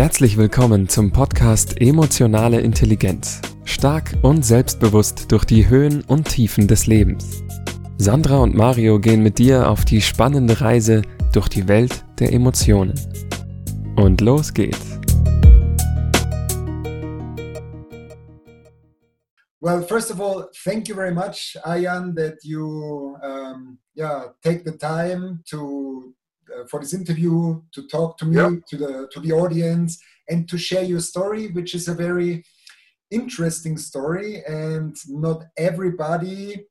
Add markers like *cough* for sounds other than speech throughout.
Herzlich willkommen zum Podcast Emotionale Intelligenz. Stark und selbstbewusst durch die Höhen und Tiefen des Lebens. Sandra und Mario gehen mit dir auf die spannende Reise durch die Welt der Emotionen. Und los geht's. Well, first of all, thank you very much, Ayan, that you um, yeah take the time to for this interview to talk to me, yeah. to the to the audience, and to share your story, which is a very interesting story, and not everybody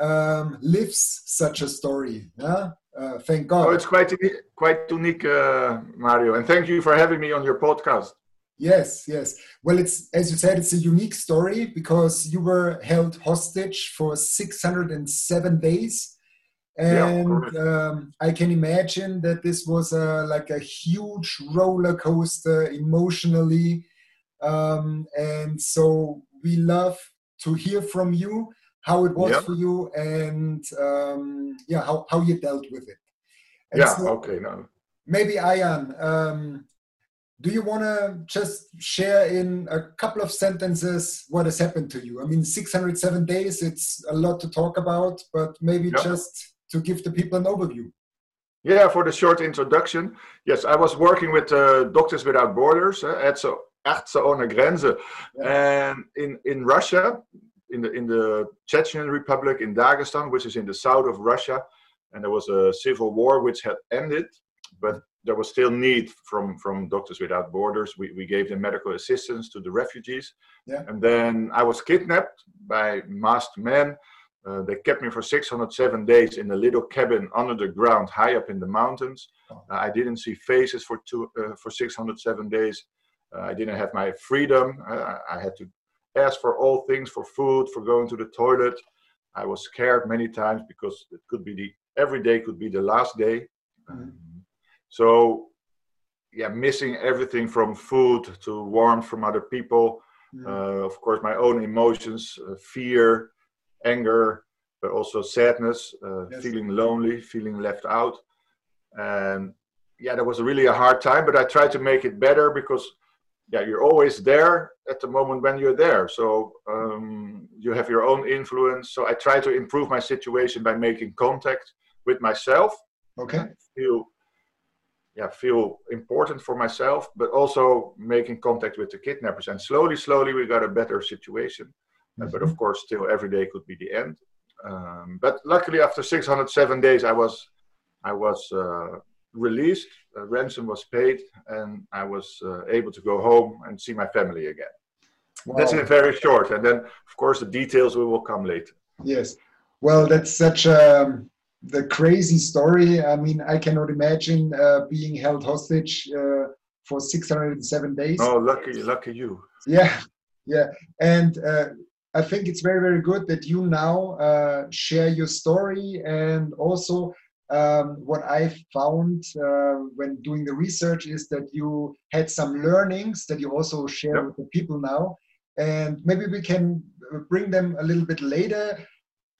um, lives such a story. Yeah? Uh, thank God. Oh, it's quite quite unique, uh, Mario, and thank you for having me on your podcast. Yes, yes. Well, it's as you said, it's a unique story because you were held hostage for 607 days and yeah, um, I can imagine that this was a, like a huge roller coaster emotionally. Um, and so we love to hear from you how it was yeah. for you and um, yeah, how, how you dealt with it. And yeah, so okay. No. Maybe Arjan, um, do you want to just share in a couple of sentences what has happened to you? I mean, 607 days, it's a lot to talk about, but maybe yeah. just to give the people an overview. Yeah, for the short introduction. Yes, I was working with uh, Doctors Without Borders, uh, Ärzte, Ärzte ohne Grenze, yeah. and in, in Russia, in the in the Chechen Republic in Dagestan, which is in the south of Russia, and there was a civil war which had ended, but there was still need from from Doctors Without Borders. We we gave them medical assistance to the refugees, yeah. and then I was kidnapped by masked men uh, they kept me for 607 days in a little cabin under the ground, high up in the mountains. Uh, I didn't see faces for two uh, for 607 days. Uh, I didn't have my freedom. Uh, I had to ask for all things, for food, for going to the toilet. I was scared many times because it could be the every day could be the last day. Mm-hmm. Um, so, yeah, missing everything from food to warmth from other people. Mm-hmm. of course, my own emotions, fear anger, but also sadness, uh, yes. feeling lonely, feeling left out. And yeah, that was really a hard time, but I tried to make it better because yeah, you're always there at the moment when you're there. So um, you have your own influence. So I try to improve my situation by making contact with myself. Okay. Feel yeah, feel important for myself, but also making contact with the kidnappers. And slowly, slowly, we got a better situation. Mm-hmm. but of course, still every day could be the end. Um, but luckily, after 607 days, I was I was uh, released. Uh, ransom was paid, and I was uh, able to go home and see my family again. Wow. That's it, very short. And then, of course, the details we will come later. Yes. Well, that's such a um, the crazy story. I mean, I cannot imagine uh, being held hostage uh, for 607 days. Oh, lucky, lucky you. Yeah, yeah. And uh, I think it's very, very good that you now uh, share your story and also um, what I found uh, when doing the research is that you had some learnings that you also share yep. with the people now. And maybe we can bring them a little bit later.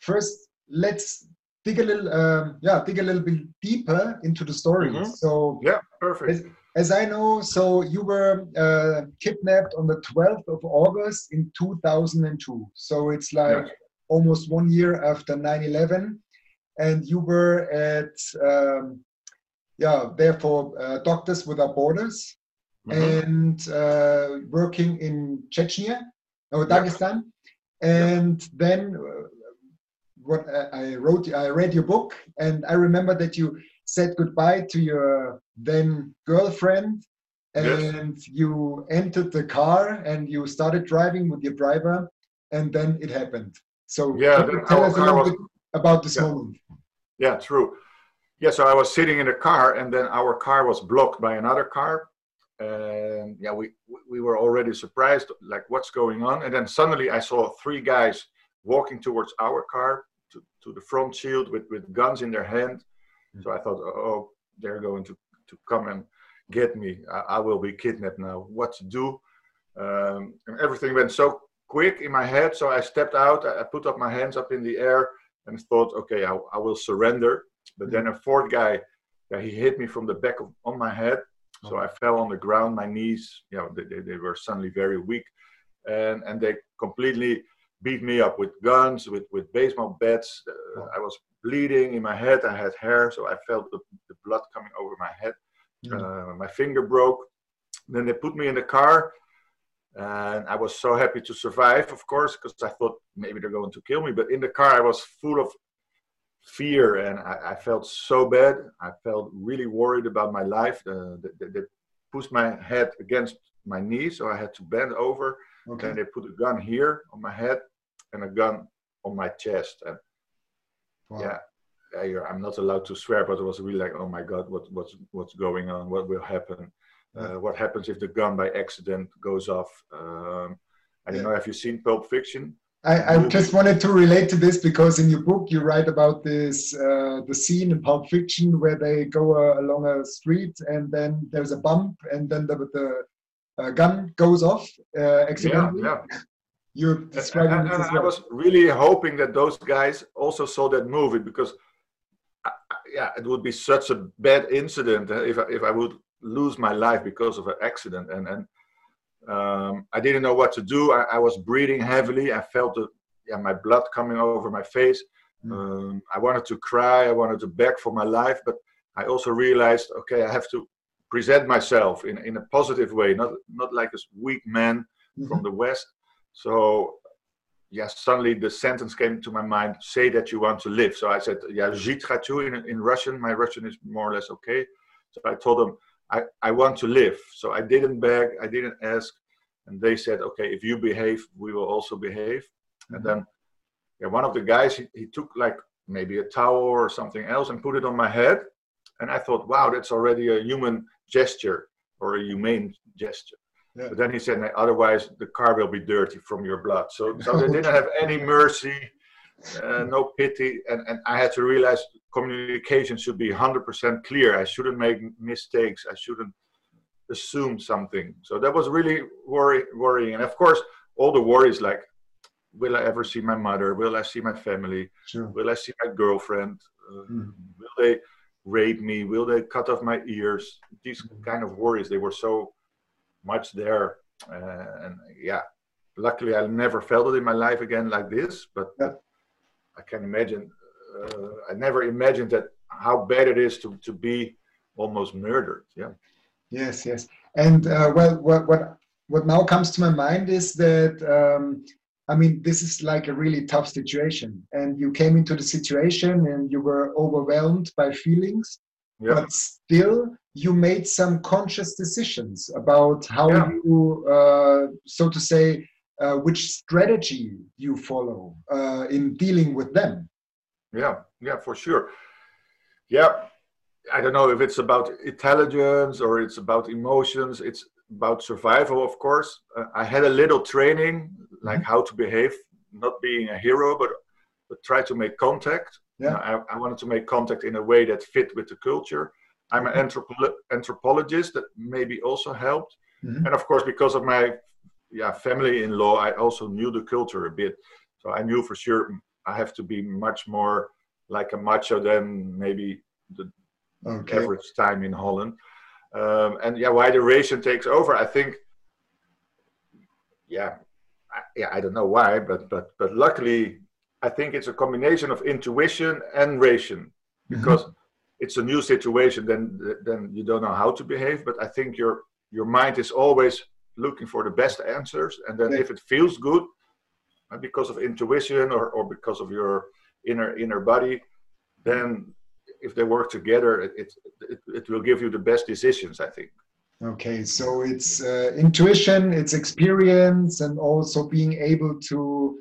First, let's dig a little, um, yeah, dig a little bit deeper into the story. Mm-hmm. So, yeah, perfect as I know, so you were uh, kidnapped on the 12th of August in 2002. So it's like yeah. almost one year after 9 11. And you were at, um, yeah, therefore, uh, Doctors Without Borders mm-hmm. and uh, working in Chechnya, or Dagestan. Yeah. And yeah. then uh, what I wrote, I read your book, and I remember that you said goodbye to your then girlfriend and yes. you entered the car and you started driving with your driver and then it happened. So yeah tell us a little was, bit about this yeah. moment? Yeah true. Yeah so i was sitting in a car and then our car was blocked by another car. And yeah we we were already surprised like what's going on? And then suddenly i saw three guys walking towards our car to, to the front shield with with guns in their hand. Mm. So I thought, oh, oh they're going to, to come and get me. I, I will be kidnapped now. What to do? Um, and everything went so quick in my head. So I stepped out. I put up my hands up in the air and thought, okay, I, I will surrender. But then a fourth guy, yeah, he hit me from the back of on my head, So I fell on the ground. My knees, you know, they, they, they were suddenly very weak, and and they completely beat me up with guns, with with baseball bats. Uh, I was bleeding in my head. I had hair, so I felt the, the blood coming over my head. Uh, my finger broke. Then they put me in the car, and I was so happy to survive, of course, because I thought maybe they're going to kill me. But in the car, I was full of fear, and I, I felt so bad. I felt really worried about my life. Uh, they, they pushed my head against my knee, so I had to bend over. Okay. And they put a gun here on my head and a gun on my chest. And Wow. yeah, I'm not allowed to swear, but it was really like, oh my God, what, what's, what's going on? What will happen? Uh, what happens if the gun by accident goes off? Um, I don't Yeah. know. Have you seen Pulp Fiction? I, I just wanted to relate to this because in your book you write about this uh, the scene in Pulp Fiction where they go uh, along a street and then there's a bump and then the, the uh, gun goes off uh, Yeah, yeah. You're And, describing and- this and as I was really hoping that those guys also saw that movie because, I- yeah, it would be such a bad incident if I, if I would lose my life because of an accident. And and um, I didn't know what to do. I, I was breathing heavily. I felt the yeah my blood coming over my face. Mm. Um, I wanted to cry. I wanted to beg for my life, but I also realized, okay, I have to present myself in in a positive way, not not like a weak man from Mhm. the West. So yes, suddenly the sentence came to my mind, say that you want to live. So I said, yeah, jitratu in, in Russian. My Russian is more or less okay. So I told them, I, I want to live. So I didn't beg, I didn't ask. And they said, okay, if you behave, we will also behave. Mm-hmm. And then yeah, one of the guys, he, he took like maybe a towel or something else and put it on my head. And I thought, wow, that's already a human gesture or a humane gesture. Yeah. But then he said, otherwise the car will be dirty from your blood. So, so they didn't have any mercy, uh, no pity. And, and I had to realize communication should be 100% clear. I shouldn't make mistakes. I shouldn't assume something. So that was really worry, worrying. And of course, all the worries like, will I ever see my mother? Will I see my family? Sure. Will I see my girlfriend? Uh, Mm. Will they rape me? Will they cut off my ears? These kind of worries, they were so much there. Uh, and yeah, luckily I never felt it in my life again like this. But Yeah. I can imagine, uh, I never imagined that how bad it is to, to be almost murdered. Yeah. Yes, yes. And uh, well, what, what what now comes to my mind is that um, I mean, this is like a really tough situation, and you came into the situation and you were overwhelmed by feelings, Yeah. but still you made some conscious decisions about how Yeah. you, uh, so to say, uh, which strategy you follow uh, in dealing with them. Yeah, yeah, for sure. Yeah, I don't know if it's about intelligence or it's about emotions. It's about survival, of course. Uh, I had a little training, like how to behave, not being a hero, but but try to make contact. Yeah. I, I wanted to make contact in a way that fit with the culture. I'm an anthropo- anthropologist that maybe also helped, Mhm. and of course, because of my yeah family-in-law, I also knew the culture a bit. So I knew for sure I have to be much more like a macho than maybe the Okay. average time in Holland. Um, and yeah, why the ration takes over, I think. Yeah, I, yeah, I don't know why, but but but luckily, I think it's a combination of intuition and ration because it's a new situation. Then then you don't know how to behave, but I think your your mind is always looking for the best answers, and then Yeah. if it feels good, uh, because of intuition or or because of your inner inner body, then if they work together, it, it, it, it will give you the best decisions, I think. Okay, so it's uh, intuition, it's experience, and also being able to,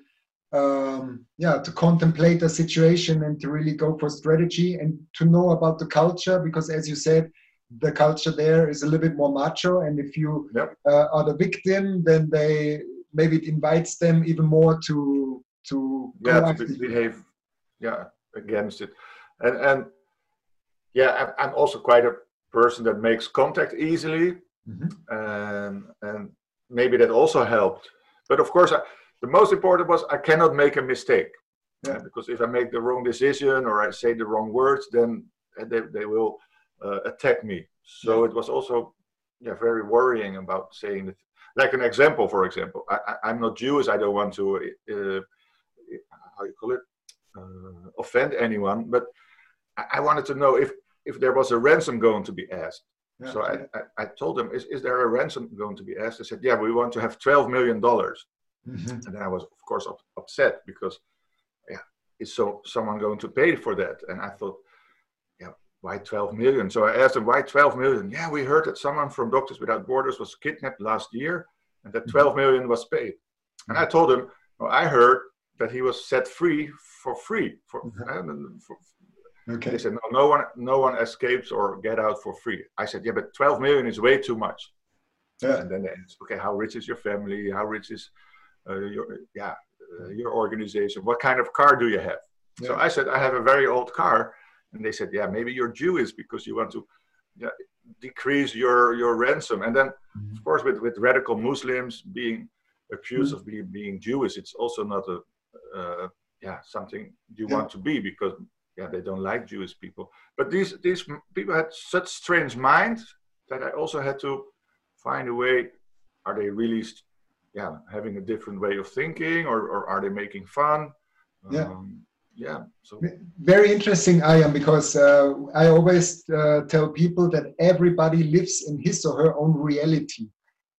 um, yeah, to contemplate a situation and to really go for strategy and to know about the culture, because as you said, the culture there is a little bit more macho, and if you Yep. uh, are the victim, then they maybe it invites them even more to to Yeah, to be- behave, yeah, against it, and and yeah, I'm, also quite a person that makes contact easily, Mhm. and and maybe that also helped. But of course, I, the most important was I cannot make a mistake. Yeah. Because if I make the wrong decision or I say the wrong words, then they, they will uh, attack me. So it was also yeah very worrying about saying that. Like an example, for example, I, am not Jewish. I don't want to uh, how you call it uh, offend anyone, but I, I wanted to know if if there was a ransom going to be asked. Yeah. So I, I, I, told them, is, is there a ransom going to be asked? They said, yeah, we want to have $12 million. Mm-hmm. And then I was, of course, up, upset because, yeah, is so someone going to pay for that? And I thought, yeah, why 12 million? So I asked them, why 12 million? Yeah, we heard that someone from Doctors Without Borders was kidnapped last year and that mm-hmm. 12 million was paid. And I told them, well, I heard that he was set free for free for, mm-hmm. for, Okay. They said, no, no one, no one escapes or get out for free. I said, yeah, but 12 million is way too much. Yeah. And then they asked, okay, how rich is your family? How rich is your, yeah, uh, your organization? What kind of car do you have? Yeah. So I said, I have a very old car. And they said, yeah, maybe you're Jewish because you want to yeah, decrease your, your ransom. And then, mm-hmm. of course, with, with radical Muslims being accused mm-hmm. of being, being Jewish, it's also not a, uh, yeah, something you yeah. want to be because yeah, they don't like Jewish people. But these these people had such strange minds that I also had to find a way. Are they really, yeah, having a different way of thinking, or, or are they making fun? Yeah. Um, yeah. So very interesting, I am because uh, I always uh, tell people that everybody lives in his or her own reality.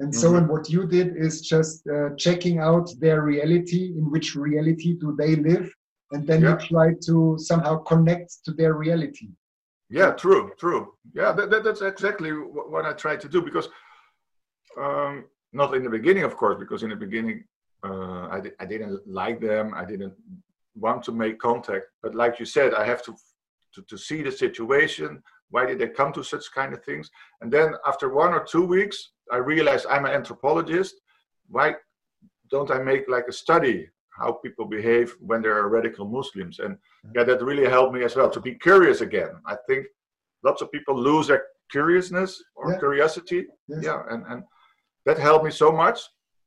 And so, mm-hmm. and what you did is just uh, checking out their reality. In which reality do they live? and then yeah. you try to somehow connect to their reality yeah true true yeah that, that, that's exactly what i try to do because um, not in the beginning of course because in the beginning uh, I, I didn't like them i didn't want to make contact but like you said i have to, to to see the situation why did they come to such kind of things and then after one or two weeks i realized i'm an anthropologist why don't i make like a study how people behave when they're radical Muslims. And yeah, that really helped me as well to be curious again. I think lots of people lose their curiousness or yeah. curiosity. Yes. Yeah, and, and that helped me so much.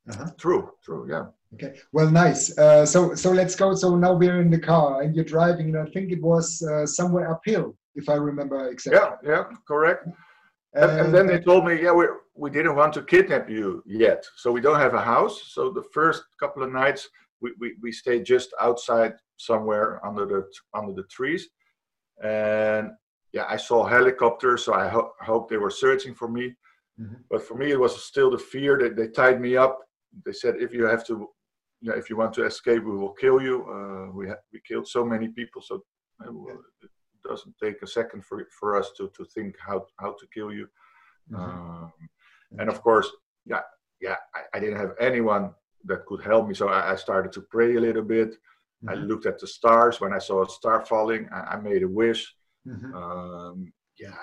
Uh-huh. True, true, yeah. Okay, well, nice. Uh, so, so let's go. So now we're in the car and you're driving, and I think it was uh, somewhere uphill, if I remember exactly. Yeah, yeah, correct. And, and, then they told me, yeah, we we didn't want to kidnap you yet, so we don't have a house. So the first couple of nights we, we, we stayed just outside somewhere under the under the trees and yeah i saw helicopters so i ho- hope they were searching for me mm-hmm. but for me it was still the fear that they tied me up they said if you have to you know, if you want to escape we will kill you uh, we ha- we killed so many people so it doesn't take a second for for us to to think how how to kill you mm-hmm. um, and of course yeah yeah I, I didn't have anyone that could help me. So I, I started to pray a little bit. Mm-hmm. I looked at the stars. When I saw a star falling, I, I made a wish. Mm-hmm. Um, yeah.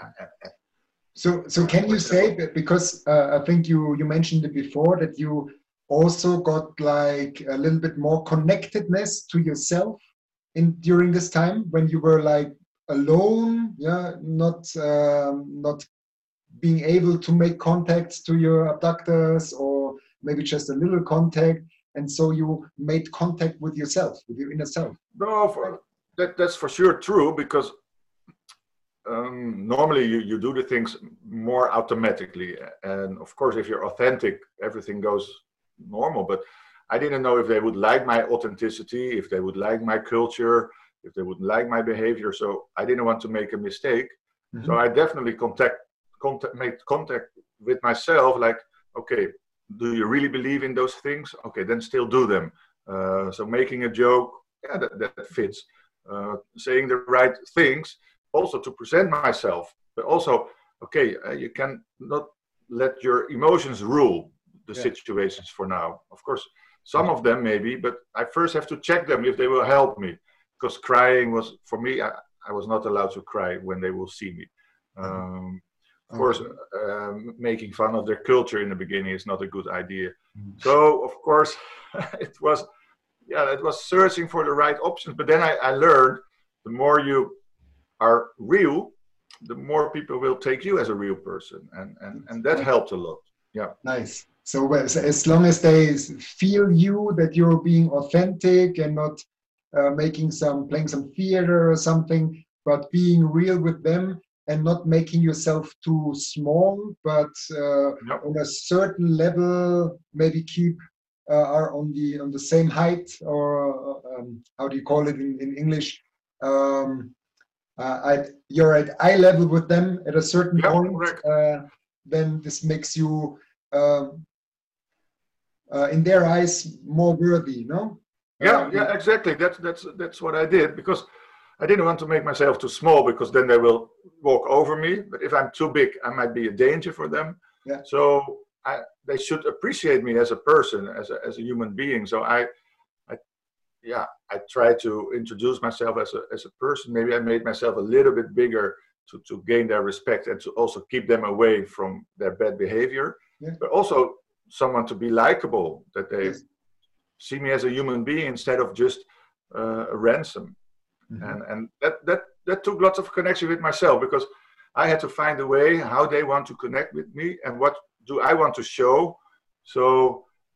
So, so can you say because uh, I think you you mentioned it before that you also got like a little bit more connectedness to yourself in during this time when you were like alone, yeah, not um, not being able to make contacts to your abductors or maybe just a little contact and so you made contact with yourself with your inner self? No for, that, that's for sure true because um, normally you, you do the things more automatically and of course if you're authentic everything goes normal but i didn't know if they would like my authenticity if they would like my culture if they would like my behavior so i didn't want to make a mistake mm-hmm. so i definitely contact contact made contact with myself like okay do you really believe in those things? Okay, then still do them. Uh, so making a joke, yeah, that, that fits. Uh, saying the right things, also to present myself, but also, okay, uh, you can not let your emotions rule the yeah. situations for now. Of course, some of them maybe, but I first have to check them if they will help me. Because crying was, for me, I, I was not allowed to cry when they will see me. Mm-hmm. Um, of course, um, making fun of their culture in the beginning is not a good idea. Mm. So, of course, *laughs* it was, yeah, it was searching for the right options. But then I, I learned the more you are real, the more people will take you as a real person, and and and that helped a lot. Yeah. Nice. So as long as they feel you that you're being authentic and not uh, making some playing some theater or something, but being real with them, and not making yourself too small, but uh, Yep. on a certain level, maybe keep uh, are on the on the same height, or uh, um, how do you call it in, in English? Um, at, you're at eye level with them at a certain Yeah, point. Uh, then this makes you, um, uh, in their eyes, more worthy. No. Yeah, yeah, exactly. That's that's that's what I did because I didn't want to make myself too small because then they will walk over me. But if I'm too big, I might be a danger for them. Yeah. So I, they should appreciate me as a person, as a as a human being. So I, yeah, I try to introduce myself as a as a person. Maybe I made myself a little bit bigger to to gain their respect and to also keep them away from their bad behavior. Yeah. But also someone to be likable that they Yes. see me as a human being instead of just uh, a ransom Mhm. and and that that that took lots of connection with myself because i had to find a way how they want to connect with me and what do i want to show so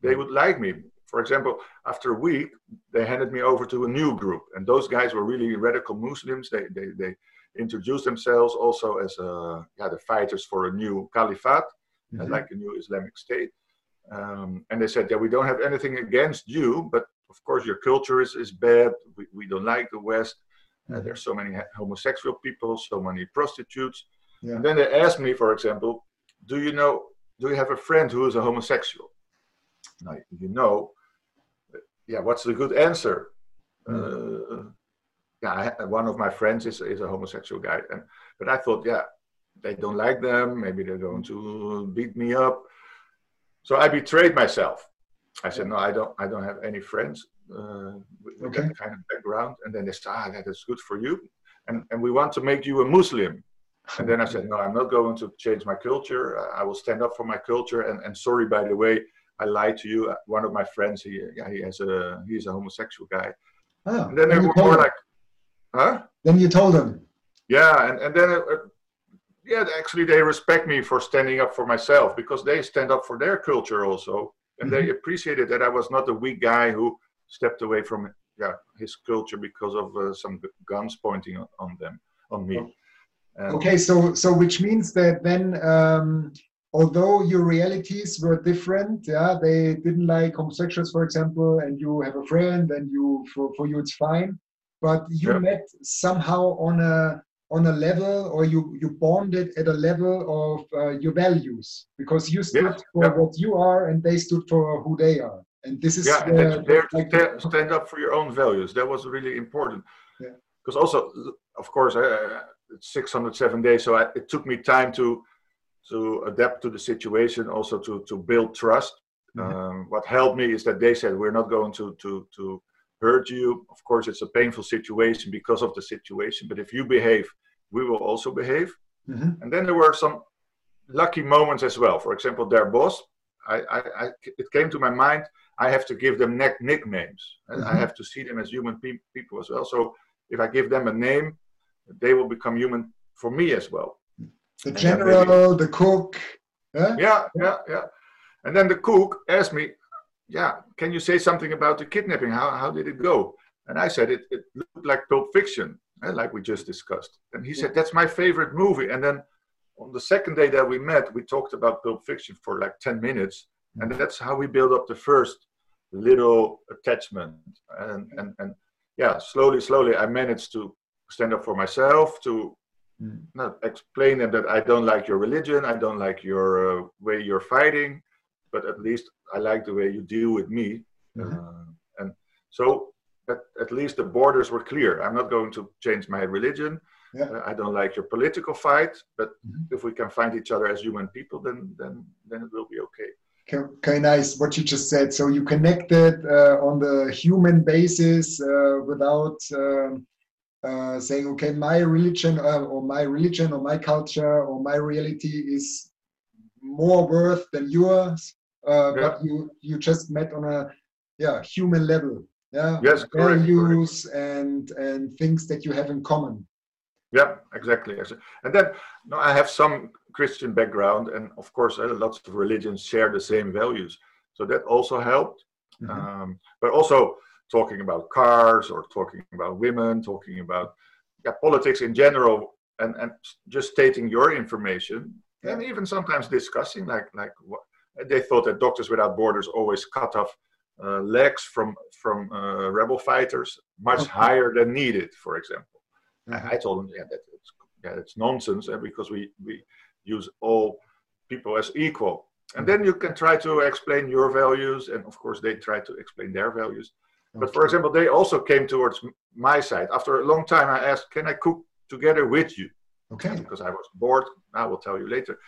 they would like me for example after a week they handed me over to a new group and those guys were really radical muslims they they, they introduced themselves also as uh, yeah the fighters for a new caliphate uh, Mhm. like a new Islamic State. Um, and they said, yeah, we don't have anything against you, but of course your culture is, is bad. We, we don't like the West. Uh, Mhm. there's so many homosexual people, so many prostitutes. Yeah. And then they asked me, for example, do you know, do you have a friend who is a homosexual? Now, you know, yeah, what's the good answer? Uh, yeah, I, one of my friends is, is a homosexual guy. And, but I thought, yeah, they don't like them. Maybe they're going to beat me up. So I betrayed myself. I said, no, I don't, I don't have any friends uh, with, Okay. that kind of background. And then they said, ah, that is good for you. And, and we want to make you a Muslim. And then I said, no, I'm not going to change my culture. I- I will stand up for my culture. And, and sorry, by the way, I lied to you. Uh, One of my friends, he, yeah, he has a, he's a homosexual guy. Ah, And then they were told more them. like, huh? then you told them. Yeah, and, and then, uh, uh, yeah, actually, they respect me for standing up for myself because they stand up for their culture also. And they appreciated that I was not a weak guy who stepped away from yeah, his culture because of uh, some guns pointing on, on them, on me. And- Okay, so so which means that then, um, although your realities were different, yeah, they didn't like homosexuals, for example, and you have a friend, and you for, for you it's fine, but you Yeah. met somehow on a on a level, or you you bonded at a level of uh, your values because you stood Yeah, for yeah. what you are, and they stood for who they are, and this is yeah, and to like sta- stand up for your own values. That was really important. Yeah. Because also, of course, uh, it's 607 days, so I, it took me time to to adapt to the situation, also to to build trust. Mhm. Um, what helped me is that they said we're not going to to to hurt you. Of course, it's a painful situation because of the situation, but if you behave, we will also behave. Mhm. And then there were some lucky moments as well. For example, their boss, I, I, I it came to my mind. I have to give them neck nicknames, and I Mhm. have to see them as human pe- people as well. So if I give them a name, they will become human for me as well. The then general, the cook. Yeah? Yeah, yeah, yeah. And then the cook asked me, "Yeah, can you say something about the kidnapping? How how did it go?" And I said, "It, it looked like Pulp Fiction, eh, like we just discussed." And he said, "That's my favorite movie." And then on the second day that we met, we talked about Pulp Fiction for like ten minutes, and that's how we built up the first little attachment. And and and yeah, slowly, slowly, I managed to stand up for myself to Mm. not explain them that I don't like your religion, I don't like your uh, way you're fighting, but at least I like the way you deal with me. Mhm. Uh, and so at, at least the borders were clear. I'm not going to change my religion. Yeah. Uh, I don't like your political fight, but Mhm. if we can find each other as human people, then then then it will be okay. Okay, okay, nice. What you just said. So you connected uh, on the human basis uh, without um, uh, saying, okay, my religion uh, or my religion or my culture or my reality is more worth than yours. Uh, But you you just met on a yeah human level. Yeah. Yes, correct, correct. Values and and things that you have in common. Yeah, exactly. And then no, I have some Christian background, and of course, uh, lots of religions share the same values. So that also helped. Mhm. Um, but also talking about cars or talking about women, talking about yeah, politics in general and and just stating your information, Yeah. and even sometimes discussing like like what they thought that Doctors Without Borders always cut off uh, legs from from uh, rebel fighters much Okay. higher than needed, for example. Uh-huh. I, I told them, yeah, that it's, yeah, it's nonsense, and because we we use all people as equal, and then you can try to explain your values, and of course they try to explain their values. But for example, they also came towards my side. After a long time, I asked, "Can I cook together with you?" Okay. Because I was bored. I will tell you later.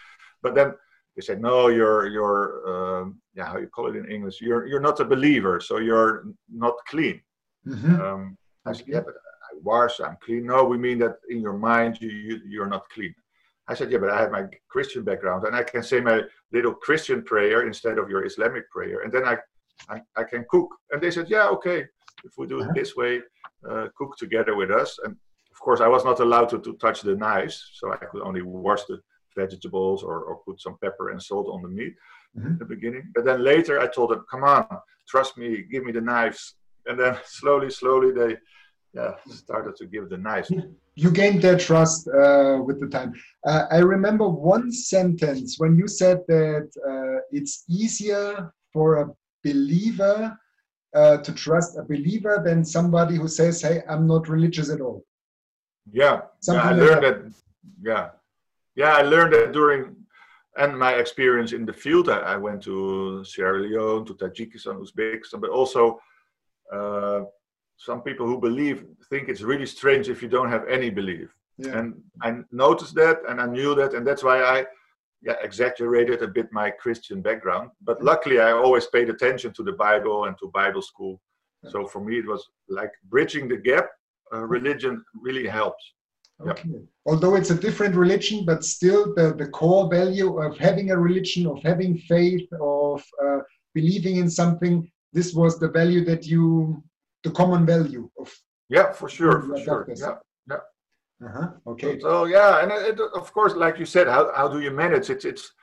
But then they said, "No, you're you're um, yeah, how you call it in English? You're you're not a believer, so you're not clean." Mhm. Um, I said, "Yeah, but I wash. I'm clean." No, we mean that in your mind you, you you're not clean. I said, "Yeah, but I have my Christian background, and I can say my little Christian prayer instead of your Islamic prayer, and then I I, I can cook." And they said, "Yeah, okay. If we do it Uh-huh. this way, uh, cook together with us." And of course, I was not allowed to, to touch the knives, so I could only wash the vegetables or, or put some pepper and salt on the meat Mhm. at the beginning. But then later I told them, come on, trust me, give me the knives. And then *laughs* slowly, slowly they yeah, started to give the knives. you gained their trust uh, with the time. Uh, I remember one sentence when you said that uh, it's easier for a believer uh, to trust a believer than somebody who says, "Hey, I'm not religious at all." Yeah, yeah I like learned that. Yeah, yeah, I learned that during and my experience in the field. I, I went to Sierra Leone, to Tajikistan, Uzbekistan, but also uh, some people who believe think it's really strange if you don't have any belief. Yeah. and I noticed that and I knew that and that's why I yeah exaggerated a bit my Christian background but luckily I always paid attention to the Bible and to Bible school so for me it was like bridging the gap uh, religion really helps yeah. Okay. Although it's a different religion, but still the, the core value of having a religion, of having faith, of uh, believing in something, this was the value that you, the common value of. yeah for sure for sure doctors. yeah Uh-huh. Okay. so yeah and it, of course like you said how, how do you manage it it's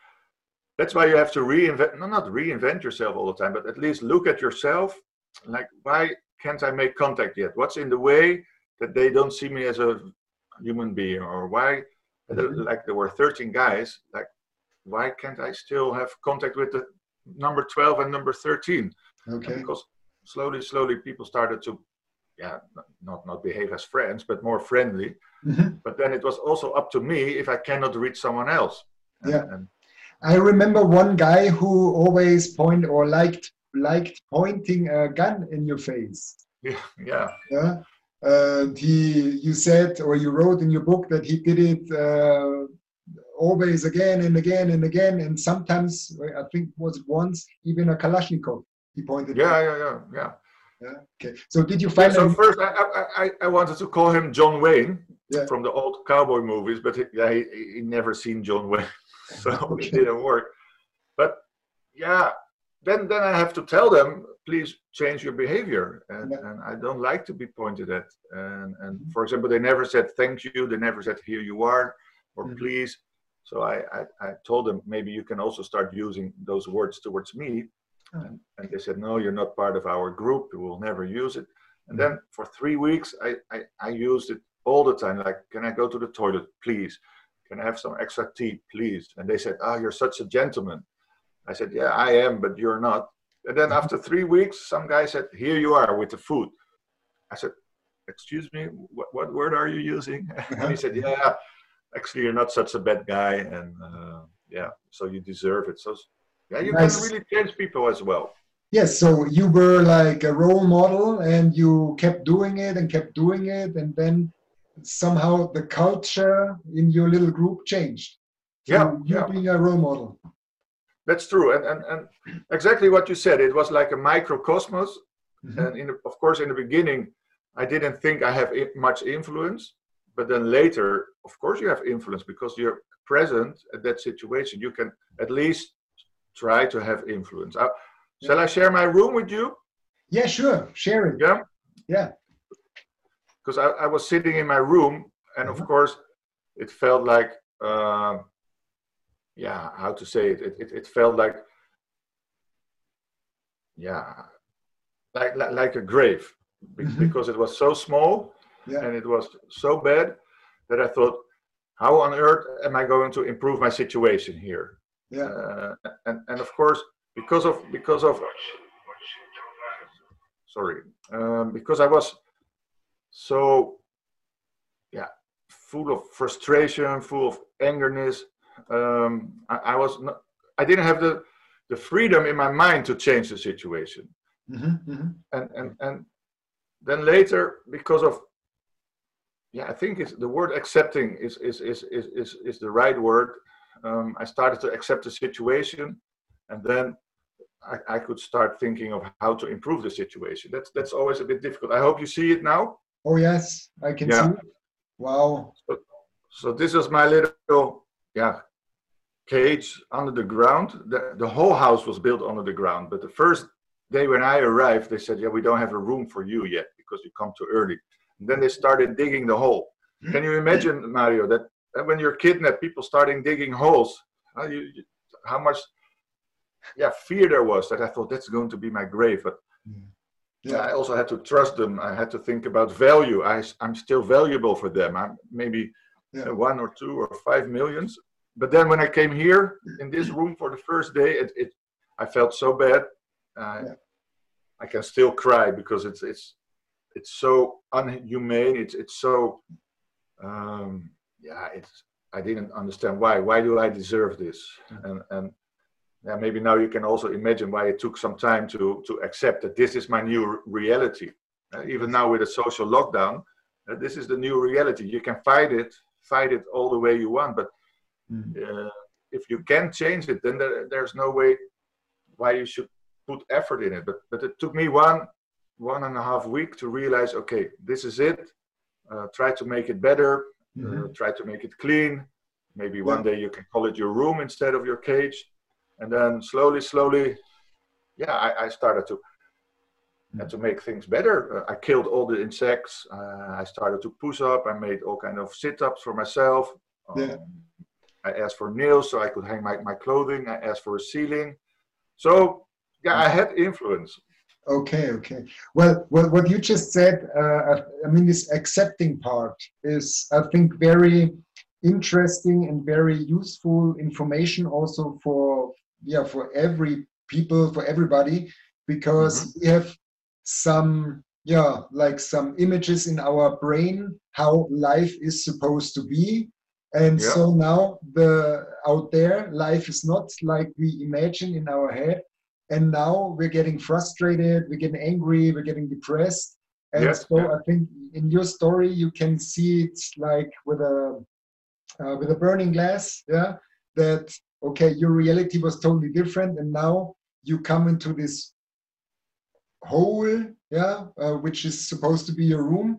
that's why you have to reinvent no not reinvent yourself all the time but at least look at yourself like why can't i make contact yet what's in the way that they don't see me as a human being or why Mhm. like there were 13 guys like why can't i still have contact with the number 12 and number 13 And Okay. because slowly slowly people started to yeah not- not behave as friends but more friendly Mhm. but then it was also up to me if I cannot reach someone else. And- Yeah. and I remember one guy who always point or liked liked pointing a gun in your face. *laughs* yeah, yeah, Yeah. And he, you said or you wrote in your book that he did it uh, always again and again and again, and sometimes I think was once even a Kalashnikov he pointed. yeah, yeah, yeah, yeah. Yeah. Okay. So did you Yeah, find? so any- first, I, I, I, wanted to call him John Wayne Yeah. from the old cowboy movies, but he, yeah, he, he never seen John Wayne, *laughs* so Okay. it didn't work. But yeah, then then I have to tell them, please change your behavior, and, Yeah. and I don't like to be pointed at. And and for example, they never said thank you, they never said here you are, or Mhm. please. So I, I, I told them maybe you can also start using those words towards me. Oh. And, and they said, no, you're not part of our group. We will never use it. And then for three weeks, I, I, I used it all the time. Like, can I go to the toilet, please? Can I have some extra tea, please? And they said, ah, you're such a gentleman. I said, yeah, I am, but you're not. And then after three weeks, some guy said, here you are with the food. I said, excuse me, what, what word are you using? *laughs* and he said, yeah, actually, you're not such a bad guy. And uh, yeah, so you deserve it. So yeah, you Nice. can really change people as well. Yes. So you were like a role model, and you kept doing it and kept doing it, and then somehow the culture in your little group changed. Yeah, you yeah. being a role model. That's true, and, and and exactly what you said. It was like a microcosmos, Mhm. and in of course, in the beginning, I didn't think I have much influence, but then later, of course, you have influence because you're present at that situation. You can at least try to have influence. Uh, shall I share my room with you? Yeah, sure. Share it. Yeah, Yeah. because I, I was sitting in my room, and of Mhm. course, it felt like, uh, yeah, how to say it? It, it, it felt like, yeah, like, like, like a grave Mhm. because it was so small Yeah. and it was so bad that I thought, how on earth am I going to improve my situation here? Yeah. Uh, and and of course, because of because of sorry, um, because I was so yeah full of frustration, full of angerness. Um, I, I was not, I didn't have the the freedom in my mind to change the situation. Mm-hmm, mm-hmm. And and and then later, because of yeah, I think it's the word accepting is is is is is, is the right word. Um, I started to accept the situation, and then I, I could start thinking of how to improve the situation. That's that's always a bit difficult. I hope you see it now. Oh yes, I can Yeah. see. Wow. So, so this is my little yeah cage under the ground. The, the whole house was built under the ground, but the first day when I arrived, they said, "Yeah, we don't have a room for you yet because you come too early." And then they started digging the hole. Can you imagine, Mario, that when you're kidnapped, people starting digging holes? How, you, how much yeah fear there was that I thought that's going to be my grave, but Yeah. I also had to trust them. I had to think about value. I, I'm still valuable for them. I'm maybe Yeah. uh, one or two or five millions. But then when I came here in this *clears throat* room for the first day, it, it I felt so bad. Uh, Yeah. I can still cry because it's it's it's so unhumane. It's it's so um, yeah. It's I didn't understand why. Why do I deserve this? And and yeah, maybe now you can also imagine why it took some time to to accept that this is my new reality. Uh, even now with a social lockdown, uh, this is the new reality. You can fight it, fight it all the way you want, but Mm. uh, if you can change it, then there, there's no way why you should put effort in it. But but it took me one one and a half week to realize, okay, this is it. Uh, try to make it better. Mhm. Uh, try to make it clean. Maybe Yeah. one day you can call it your room instead of your cage. And then slowly, slowly, yeah, I, I started to uh, to make things better. Uh, I killed all the insects. Uh, I started to push up. I made all kind of sit-ups for myself. Um, Yeah. I asked for nails so I could hang my, my clothing. I asked for a ceiling. So yeah, I had influence. Okay, okay. Well, well, what you just said, uh, I- mean, this accepting part is, I think, very interesting and very useful information also for, yeah, for every people, for everybody, because we have some, yeah, like some images in our brain how life is supposed to be. And Yeah. so now the out there, life is not like we imagine in our head and now we're getting frustrated we're getting angry we're getting depressed. And Yes, so yeah. i think in your story you can see it like with a uh, with a burning glass yeah? That okay your reality was totally different and now you come into this hole yeah uh, which is supposed to be your room.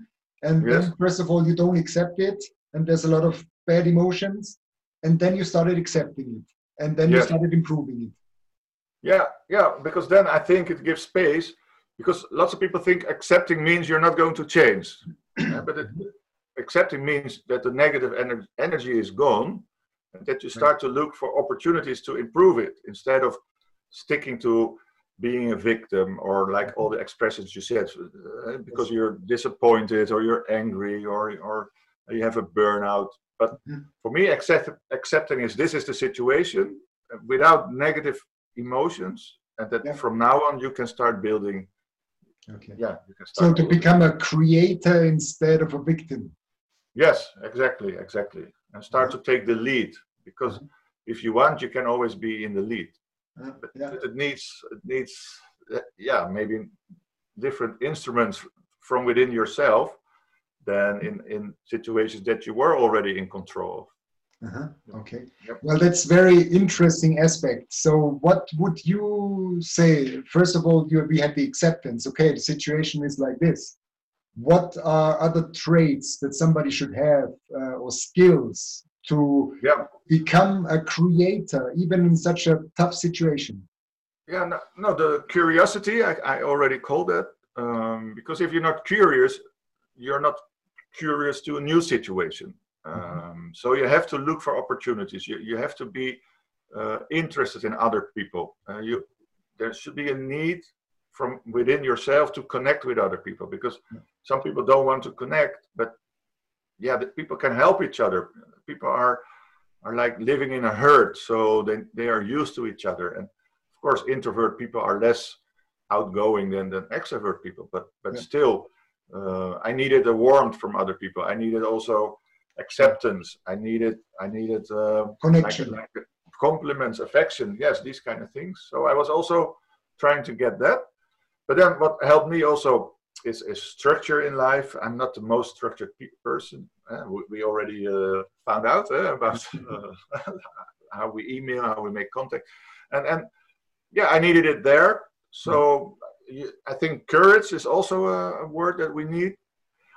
And Yes. then first of all you don't accept it and there's a lot of bad emotions. And then you started accepting it and then you started improving it Yeah, yeah, because then I think it gives space because lots of people think accepting means you're not going to change. Uh, but it, accepting means that the negative ener- energy is gone and that you start to look for opportunities to improve it instead of sticking to being a victim or like all the expressions you said uh, because you're disappointed or you're angry or or you have a burnout but Mhm. for me accept, accepting is this is the situation uh, without negative emotions and that Yeah. from now on you can start building. Okay. Yeah you can So to building. become a creator instead of a victim. yes exactly exactly. And start to take the lead because if you want you can always be in the lead. Uh, but it needs it needs uh, yeah maybe different instruments from within yourself than in in situations that you were already in control of Uh-huh. Okay. Yep. Well, that's very interesting aspect. So, what would you say? First of all, you, we had the acceptance. Okay, the situation is like this. What are other traits that somebody should have uh, or skills to yeah become a creator, even in such a tough situation? Yeah, no, no the curiosity, I, I already called that. Um, because if you're not curious, you're not curious to a new situation. Um, so you have to look for opportunities. You, you have to be uh, interested in other people. Uh, you, there should be a need from within yourself to connect with other people because some people don't want to connect, but yeah, that people can help each other. People are are like living in a herd, so they, they are used to each other. And of course, introvert people are less outgoing than, than extrovert people, but but yeah. still, uh, I needed a warmth from other people. I needed also acceptance. I needed I needed uh, connection, like, like compliments, affection. Yes, these kind of things. So I was also trying to get that. But then what helped me also is, is structure in life. I'm not the most structured person. Uh, we, we, already uh, found out *laughs* uh, about *laughs* uh, how we email, how we make contact, and and yeah, I needed it there. So I think courage is also a, a word that we need.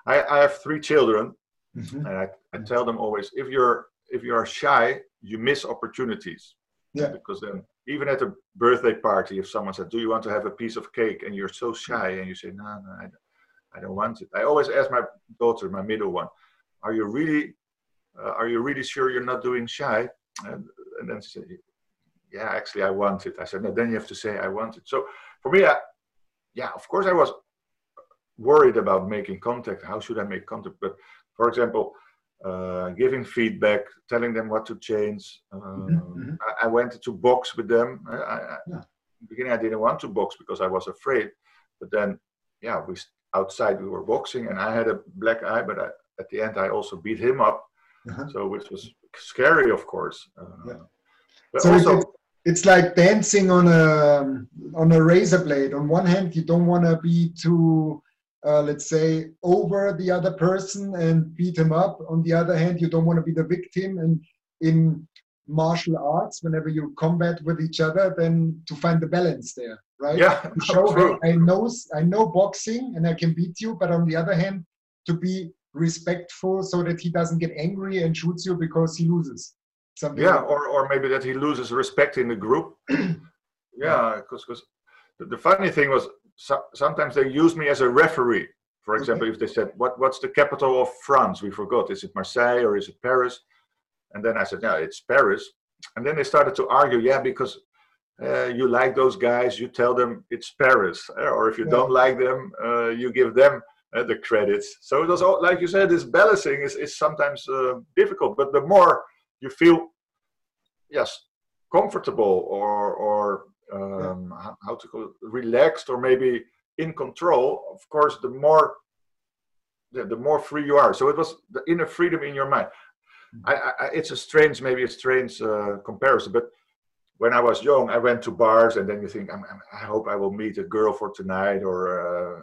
I, I have three children, mm-hmm. and I, I tell them always if you're if you are shy, you miss opportunities. Yeah. Because then, even at a birthday party, if someone said, "Do you want to have a piece of cake?" and you're so shy, and you say, "No, no, I don't, I don't want it." I always ask my daughter, my middle one, "Are you really, uh, are you really sure you're not doing shy?" And, and then she said, "Yeah, actually, I want it." I said, "No, then you have to say I want it." So for me, I, yeah, of course, I was worried about making contact. How should I make contact? But for example, uh, giving feedback, telling them what to change. mm-hmm. Um, I, I, went to box with them. I, I, yeah. the beginning, I didn't want to box because I was afraid. But then, yeah, we outside we were boxing, and I had a black eye. But I, at the end, I also beat him up. Uh-huh. So which was scary, of course. Uh, yeah. But so also, it's like dancing on a on a razor blade. On one hand, you don't want to be too uh, let's say, over the other person and beat him up. On the other hand, you don't want to be the victim. And in martial arts, whenever you combat with each other, then to find the balance there, right? Yeah. To show *laughs* true. I know I know boxing and I can beat you, but on the other hand, to be respectful so that he doesn't get angry and shoots you because he loses. Something yeah, like or, or maybe that he loses respect in the group. *clears throat* yeah, because because the, the funny thing was so, sometimes they use me as a referee. For example, okay. if they said, what, What's the capital of France? We forgot. Is it Marseille or is it Paris? And then I said, Yeah, it's Paris. And then they started to argue, Yeah, because uh, you like those guys, you tell them it's Paris. Uh, or if you yeah. don't like them, uh, you give them uh, the credits. So it was all, like you said, this balancing is, is sometimes uh, difficult. But the more you feel, yes, comfortable or, or um, yeah. how to call it, relaxed or maybe in control, of course, the more the, the more free you are. So it was the inner freedom in your mind. Mm-hmm. I, I, it's a strange, maybe a strange uh, comparison, but when I was young, I went to bars, and then you think, I'm, I'm, i hope I will meet a girl for tonight or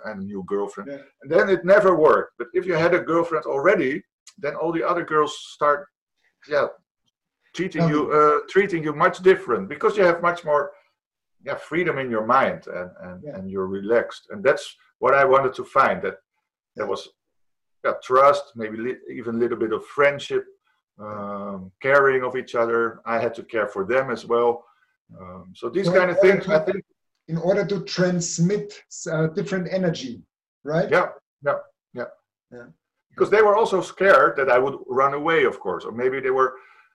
uh, a new girlfriend. Yeah. And then it never worked. But if you had a girlfriend already, then all the other girls start, yeah, treating you, uh, treating you much different because you have much more yeah freedom in your mind and and, yeah. and you're relaxed. And that's what i wanted to find that there was yeah, trust maybe li- even a little bit of friendship um, caring of each other. I had to care for them as well. Um, so these kind of things to, i think in order to transmit uh, different energy right? Yeah yeah yeah. Yeah. Because they were also scared that i would run away of course. Or maybe they were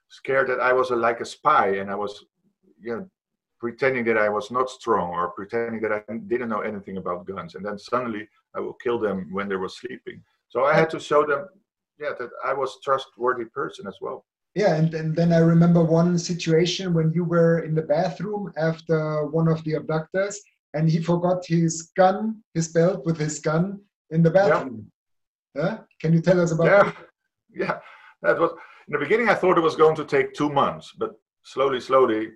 scared that i was a, like a spy and i was you know pretending that I was not strong or pretending that I didn't know anything about guns. And then suddenly I will kill them when they were sleeping. So I had to show them, yeah, that I was trustworthy person as well. Yeah, and, and then I remember one situation when you were in the bathroom after one of the abductors and he forgot his gun, his belt with his gun in the bathroom. Yeah. yeah? Can you tell us about yeah. that? *laughs* Yeah, that was in the beginning I thought it was going to take two months, but slowly, slowly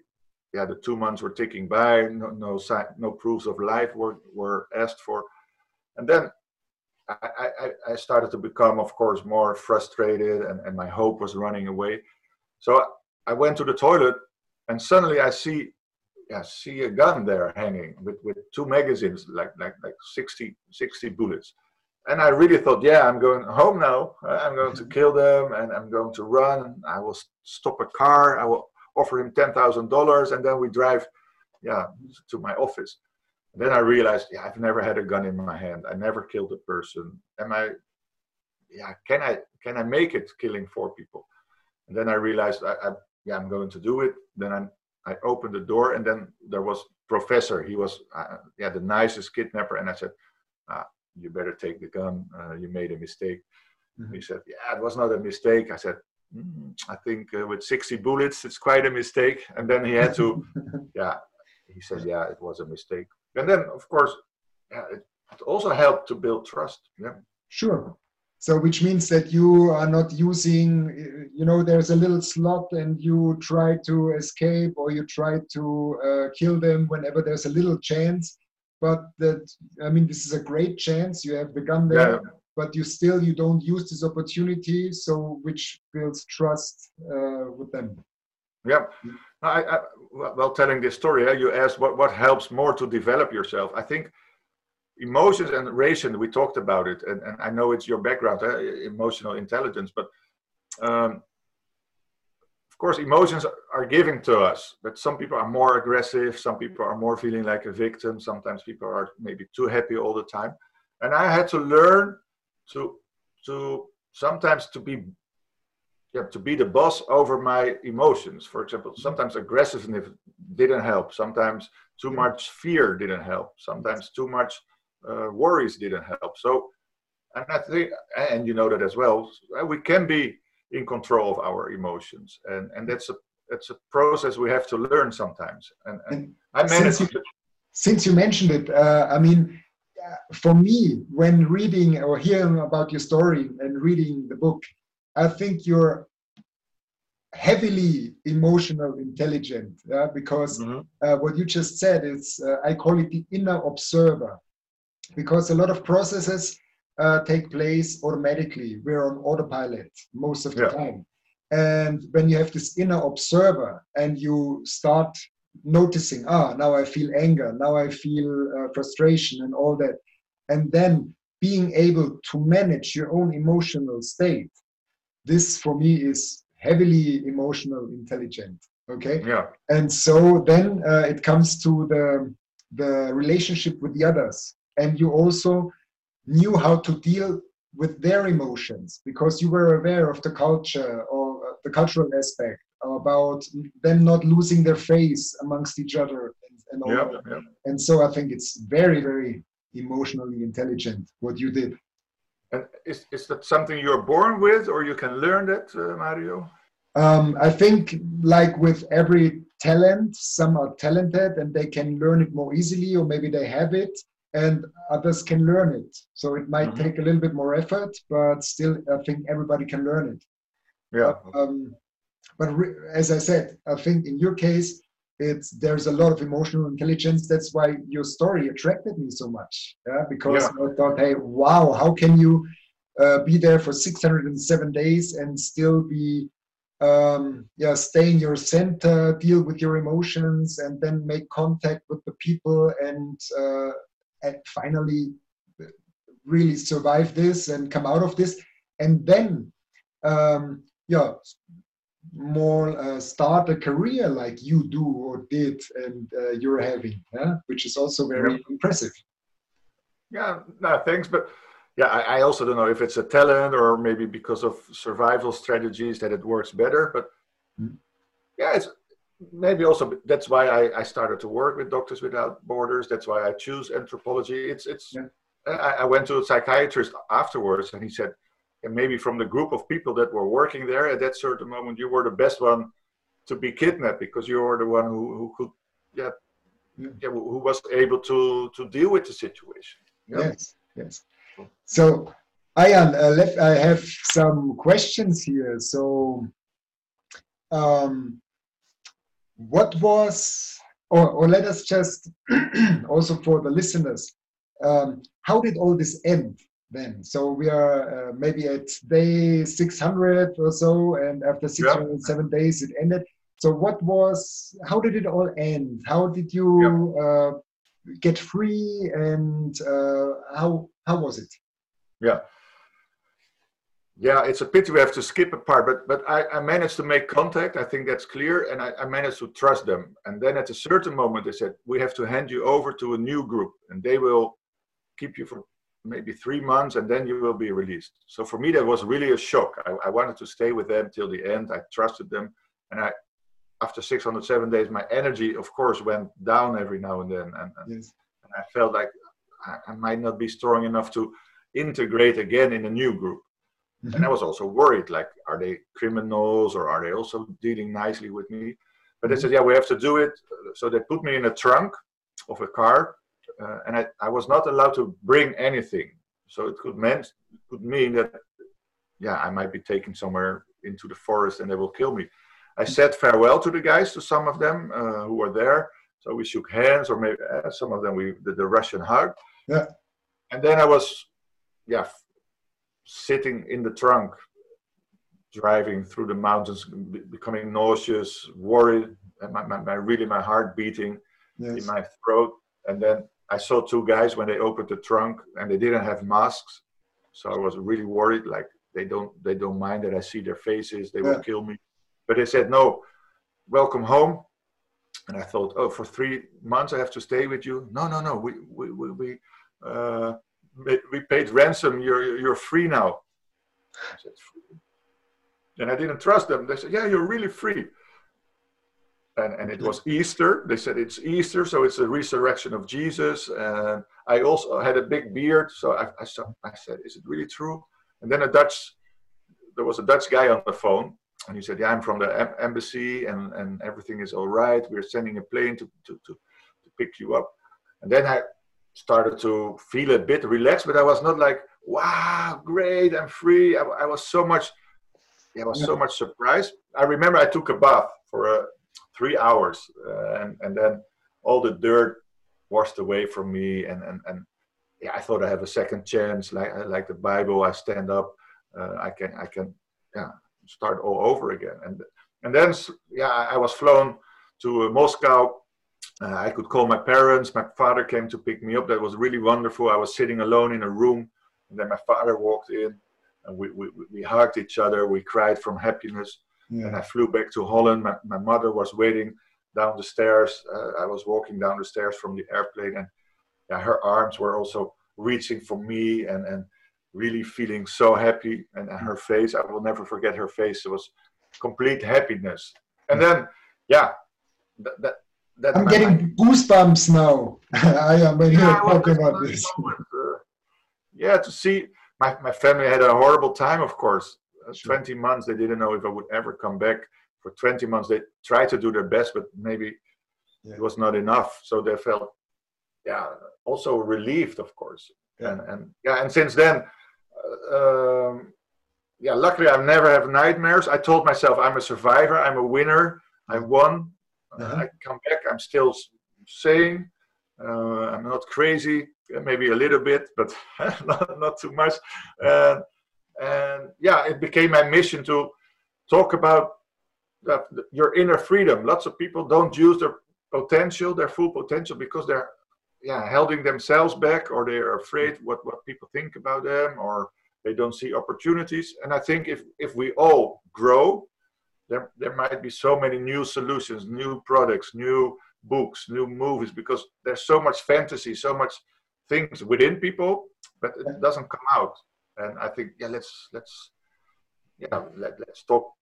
yeah, the two months were ticking by. No, no, no proofs of life were, were asked for, and then I, I, I started to become, of course, more frustrated, and, and my hope was running away. So I went to the toilet, and suddenly I see, yeah, see a gun there hanging with, with two magazines, like like like 60, 60 bullets. And I really thought, yeah, I'm going home now. I'm going to kill them, and I'm going to run. I will stop a car. I will offer him ten thousand dollars, and then we drive, yeah, to my office. And then I realized, yeah, I've never had a gun in my hand. I never killed a person. Am I? Yeah, can I can I make it killing four people? And then I realized, I, I yeah, I'm going to do it. Then I I opened the door, and then there was professor. He was uh, yeah the nicest kidnapper, and I said, ah, you better take the gun. Uh, you made a mistake. Mm-hmm. He said, "Yeah, it was not a mistake." I said, "I think uh, with 60 bullets, it's quite a mistake." And then he had to, *laughs* yeah, he said, "Yeah, it was a mistake." And then, of course, yeah, it, it also helped to build trust. Yeah. Sure. So, which means that you are not using, you know, there's a little slot and you try to escape or you try to uh, kill them whenever there's a little chance. But that, I mean, this is a great chance. You have the gun there, yeah. But you still you don't use this opportunity. So, which builds trust uh, with them. Yeah. I, I, well, telling this story, you asked what, what helps more to develop yourself. I think emotions and ration we talked about it and, and i know it's your background eh? emotional intelligence but um, of course emotions are given to us but some people are more aggressive some people are more feeling like a victim sometimes people are maybe too happy all the time and i had to learn to to sometimes to be yeah, to be the boss over my emotions. For example, sometimes aggressiveness didn't help. Sometimes too much fear didn't help. Sometimes too much uh, worries didn't help. So, and I think, and you know that as well, uh, we can be in control of our emotions, and and that's a that's a process we have to learn sometimes. And, and I managed. Since you, since you mentioned it, uh, I mean, for me, when reading or hearing about your story and reading the book, I think you're heavily emotional intelligent yeah? because mm-hmm. uh, what you just said is uh, i call it the inner observer because a lot of processes uh, take place automatically. We're on autopilot most of the yeah. time. And when you have this inner observer and you start noticing, ah, now I feel anger, now I feel uh, frustration and all that, and then being able to manage your own emotional state, this for me is heavily emotional intelligent. Okay. Yeah. And so then uh, it comes to the the relationship with the others and you also knew how to deal with their emotions because you were aware of the culture or uh, the cultural aspect about them not losing their face amongst each other and, and all yeah, yeah. and so i think it's very very emotionally intelligent what you did and is, is that something you're born with or you can learn that uh, mario um, i think like with every talent some are talented and they can learn it more easily or maybe they have it and others can learn it. So it might mm-hmm. take a little bit more effort, but still, I think everybody can learn it. Yeah. Um, but as I said, I think in your case, it's there's a lot of emotional intelligence. That's why your story attracted me so much. Yeah, because yeah. I thought, hey, wow, how can you uh, be there for 607 days and still be um, yeah, stay in your center, deal with your emotions, and then make contact with the people and uh, and finally really survive this and come out of this and then um, yeah more uh, start a career like you do or did and uh, you're having yeah? which is also very yeah. impressive yeah no thanks but yeah I, I, also don't know if it's a talent or maybe because of survival strategies that it works better but mm. yeah it's maybe also that's why I, I, started to work with Doctors Without Borders. That's why I choose anthropology. It's it's. Yeah. I, I, went to a psychiatrist afterwards, and he said, and maybe from the group of people that were working there at that certain moment, you were the best one to be kidnapped because you were the one who, who could, yeah, yeah, who was able to to deal with the situation. Yeah. Yes, yes. So, Arjan, uh, I have some questions here. So. Um, what was, or, or let us just, *clears throat* also for the listeners, um, how did all this end then? So we are uh, maybe at day 600 or so, and after 607 yeah. days it ended. So what was, how did it all end? How did you yeah. uh, get free and uh, how, how was it? Yeah. Yeah, it's a pity we have to skip a part, but but I, I managed to make contact. I think that's clear, and I, I, managed to trust them. And then at a certain moment, they said we have to hand you over to a new group, and they will keep you for maybe three months, and then you will be released. So for me, that was really a shock. I, I wanted to stay with them till the end. I trusted them, and I after 607 days, my energy, of course, went down every now and then, and, and, yes. and I felt like I, I might not be strong enough to integrate again in a new group Mm-hmm. And I was also worried, like, are they criminals or are they also dealing nicely with me? But they mm-hmm. said, yeah, we have to do it. So they put me in a trunk of a car, uh, and I, I was not allowed to bring anything. So it could meant could mean that, yeah, I might be taken somewhere into the forest and they will kill me. I said farewell to the guys, to some of them uh, who were there. So we shook hands, or maybe uh, some of them we did the Russian hug. Yeah. And then I was, yeah, sitting in the trunk, driving through the mountains, becoming nauseous, worried, and my, my, my really my heart beating yes. in my throat. And then I saw two guys when they opened the trunk, and they didn't have masks, so I was really worried. Like they don't they don't mind that I see their faces, they yeah. will kill me. But they said no, welcome home. And I thought, oh, for three months I have to stay with you. No, no, no. We we we, we uh, we paid ransom. You're you're free now. I said, free. And I didn't trust them. They said, yeah, you're really free. And, and it was Easter. They said it's Easter, so it's the resurrection of Jesus. And I also had a big beard, so I, I, I said, is it really true? And then a Dutch, there was a Dutch guy on the phone, and he said, yeah, I'm from the embassy, and, and everything is all right. We're sending a plane to, to, to, to pick you up. And then I started to feel a bit relaxed, but I was not like, wow, great, I'm free. I, I was so much, I was so much surprised. I remember I took a bath for uh, three hours, uh, and and then all the dirt washed away from me, and and and yeah, I thought I have a second chance, like like the Bible. I stand up, uh, I can I can yeah start all over again, and and then yeah, I was flown to uh, Moscow uh, I could call my parents. My father came to pick me up. That was really wonderful. I was sitting alone in a room, and then my father walked in, and we, we, we hugged each other. We cried from happiness. Yeah. And I flew back to Holland. My, my mother was waiting down the stairs. Uh, I was walking down the stairs from the airplane, and yeah, her arms were also reaching for me and, and really feeling so happy. And, and her face, I will never forget her face. It was complete happiness. And then, yeah, that, that that I'm getting goosebumps now. *laughs* I am when yeah, you talking about this. Uh, yeah, to see my, my family had a horrible time, of course. Uh, sure. 20 months, they didn't know if I would ever come back. For 20 months, they tried to do their best, but maybe yeah. it was not enough. So they felt, yeah, also relieved, of course. Yeah. And, and yeah, and since then, uh, um, yeah, luckily I never have nightmares. I told myself I'm a survivor, I'm a winner, I won, uh-huh. I come back, I'm still sane. Uh, I'm not crazy, maybe a little bit, but *laughs* not, not too much. Uh, and yeah, it became my mission to talk about that, your inner freedom. Lots of people don't use their potential, their full potential, because they're yeah holding themselves back, or they're afraid what what people think about them, or they don't see opportunities. And I think if if we all grow there, there might be so many new solutions, new products, new books, new movies, because there's so much fantasy, so much things within people, but it doesn't come out. And I think, yeah, let's let's yeah let, let's talk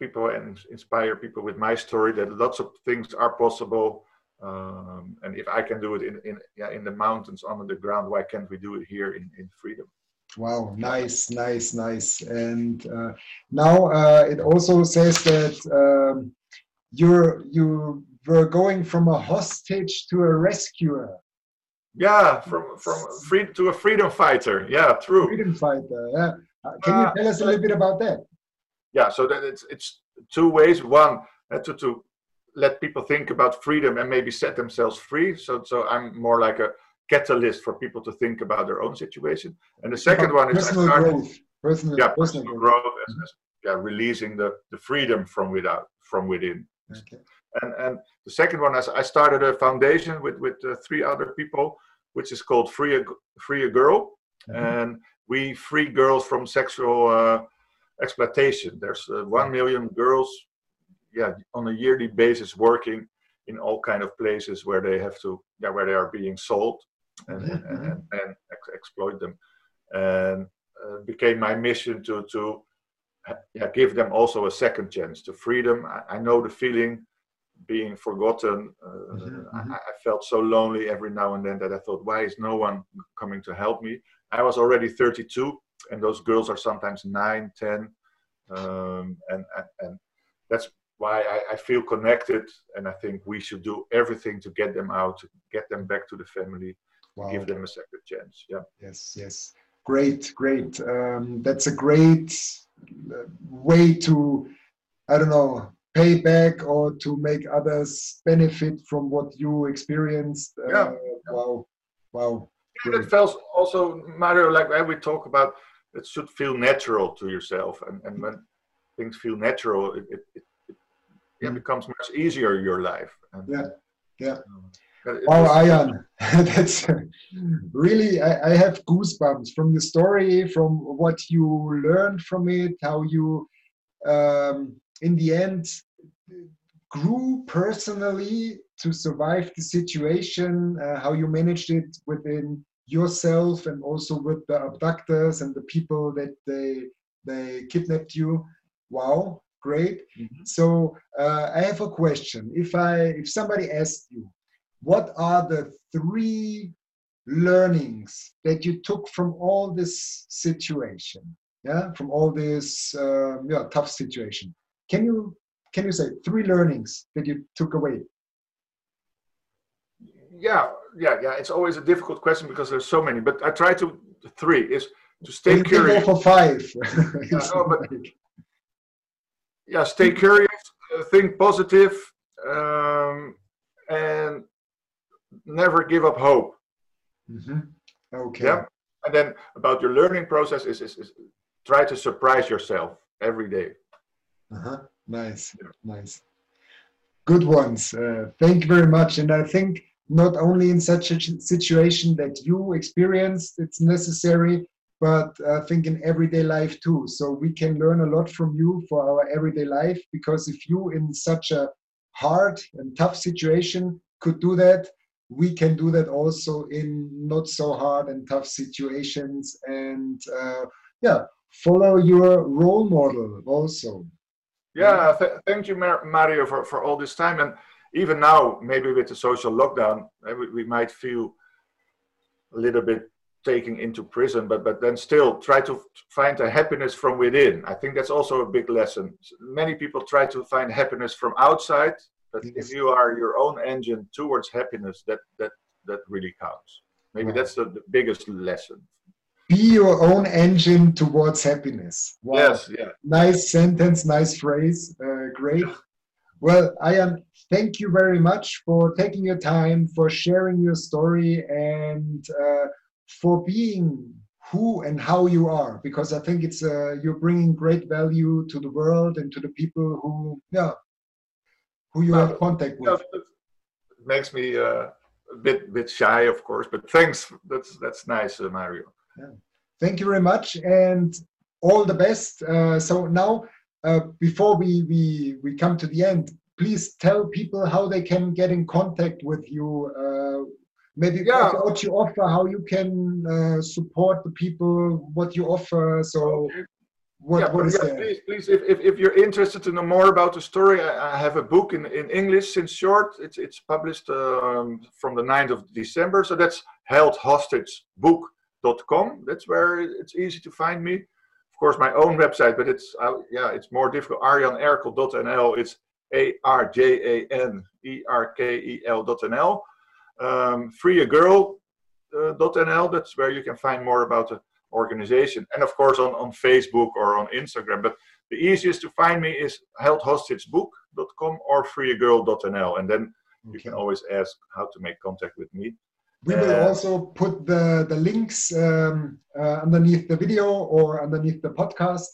people and inspire people with my story that lots of things are possible. Um, and if I can do it in, in yeah in the mountains under the ground, why can't we do it here in, in freedom? Wow, nice, nice, nice. And uh, now uh, it also says that um, you're you were going from a hostage to a rescuer. Yeah, from from free to a freedom fighter. Yeah, true. Freedom fighter. Yeah. Uh, can you tell us a little bit about that? Yeah, so that it's it's two ways. One, uh, to to let people think about freedom and maybe set themselves free. So so I'm more like a catalyst for people to think about their own situation. And the second one is personal started, growth. Personal, yeah, personal, personal growth, growth as, as, yeah, releasing the, the freedom from without from within. Okay. And and the second one is I started a foundation with with uh, three other people, which is called Free a, Free a Girl, mm-hmm. and we free girls from sexual uh, exploitation. There's uh, one million girls, yeah, on a yearly basis working in all kind of places where they have to, yeah, where they are being sold and, mm-hmm. and, and, and ex- exploit them. And uh, became my mission to to yeah, give them also a second chance to freedom. I, I know the feeling being forgotten. Uh, mm-hmm. I, mm-hmm. I, felt so lonely every now and then that I thought, why is no one coming to help me? I was already 32. and those girls are sometimes nine, ten, um, and, and and that's why I, I, feel connected, and I think we should do everything to get them out, to get them back to the family, wow. give them a second chance. Yeah. Yes. Yes. Great. Great. Um, that's a great uh, way to, I don't know, pay back or to make others benefit from what you experienced. Uh, yeah. Wow. Wow. Yeah, it feels also, Mario, like when we talk about, it should feel natural to yourself. And, and when things feel natural, it, it, it, it mm. becomes much easier your life. And, yeah. Yeah. Um, oh, Arjan, *laughs* that's really, I, I, have goosebumps from your story, from what you learned from it, how you, um, in the end, grew personally to survive the situation, uh, how you managed it within yourself and also with the abductors and the people that they they kidnapped you. Wow, great. Mm-hmm. So uh, I have a question. If I if somebody asked you, what are the three learnings that you took from all this situation? Yeah, from all this uh, yeah tough situation. Can you can you say three learnings that you took away? yeah, yeah, yeah. It's always a difficult question because there's so many. But I try to three is to stay you curious. for five. *laughs* *laughs* yeah, no, but, yeah, stay curious, uh, think positive, um, and never give up hope. Mm-hmm. Okay. Yeah. And then about your learning process is, is, is try to surprise yourself every day. Uh-huh. Nice. Nice. Good ones. Uh, thank you very much. And I think not only in such a situation that you experienced it's necessary but i think in everyday life too so we can learn a lot from you for our everyday life because if you in such a hard and tough situation could do that we can do that also in not so hard and tough situations and uh, yeah follow your role model also yeah th- thank you mario for, for all this time and even now, maybe with the social lockdown, eh, we, we might feel a little bit taken into prison, but but then still try to find a happiness from within. I think that's also a big lesson. Many people try to find happiness from outside, but yes. if you are your own engine towards happiness, that that that really counts. Maybe right. that's the, the, biggest lesson. Be your own engine towards happiness. Wow. Yes, yeah. Nice sentence, nice phrase. Uh, great. Well, Arjan, thank you very much for taking your time, for sharing your story, and uh, for being who and how you are. Because I think it's uh, you're bringing great value to the world and to the people who, yeah, who you well, have contact with. Yeah, it makes me uh, a bit bit shy, of course, but thanks. That's that's nice, uh, Mario. Yeah. Thank you very much, and all the best. Uh, so now. Uh, before we, we, we come to the end, please tell people how they can get in contact with you. Uh, maybe yeah. what you offer, how you can uh, support the people, what you offer. So, okay. what, yeah, what is yeah. Please, please, if, if, if, you're interested to know more about the story, I, I have a book in, in English since short. It's, it's published um, from the 9th of December. So that's That's where it's easy to find me. Of course, my own website, but it's uh, yeah, it's more difficult. ArjanErkel.nl. It's a R J A N E R K E L.nl. Um, freeagirl.nl, uh, that's where you can find more about the organization. And of course, on, on Facebook or on Instagram. But the easiest to find me is heldhostagebook.com or freeagirl.nl. And then you can always ask how to make contact with me. We will uh, also put the, the links um, uh, underneath the video or underneath the podcast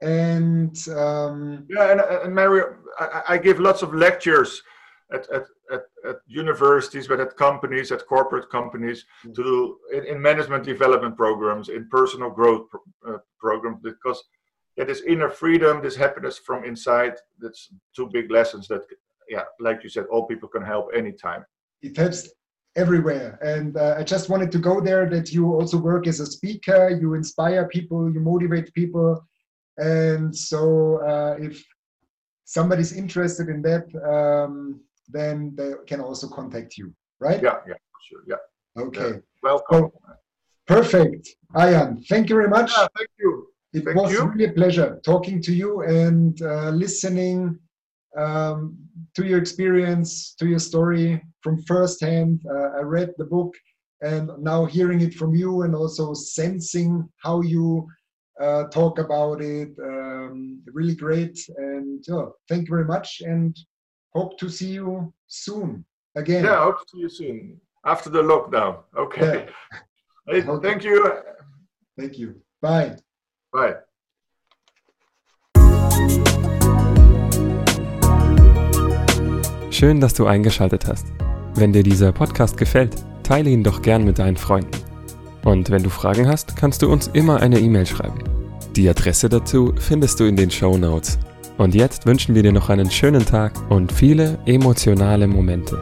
and um, yeah and, and mario I, I, give lots of lectures at, at, at, at, universities but at companies at corporate companies mm-hmm. to do in, in, management development programs in personal growth pro, uh, programs because yeah, this inner freedom this happiness from inside that's two big lessons that yeah like you said all people can help anytime it helps everywhere and uh, i just wanted to go there that you also work as a speaker you inspire people you motivate people and so uh, if somebody's interested in that, um, then they can also contact you, right? Yeah, yeah, sure, yeah. Okay. welcome. So, Perfect. Arjan, thank you very much. Yeah, thank you. It thank was you. really a pleasure talking to you and uh, listening um, to your experience, to your story from first hand. Uh, I read the book and now hearing it from you and also sensing how you uh, talk about it. Um, really great. And oh, thank you very much and hope to see you soon again. Yeah, I hope to see you soon after the lockdown. Okay. *laughs* Hey, Okay. thank you. Thank you. Bye. Bye. Schön, dass du eingeschaltet hast. Wenn dir dieser Podcast gefällt, teile ihn doch gern mit deinen Freunden. Und wenn du Fragen hast, kannst du uns immer eine E-Mail schreiben. Die Adresse dazu findest du in den Show Notes. Und jetzt wünschen wir dir noch einen schönen Tag und viele emotionale Momente.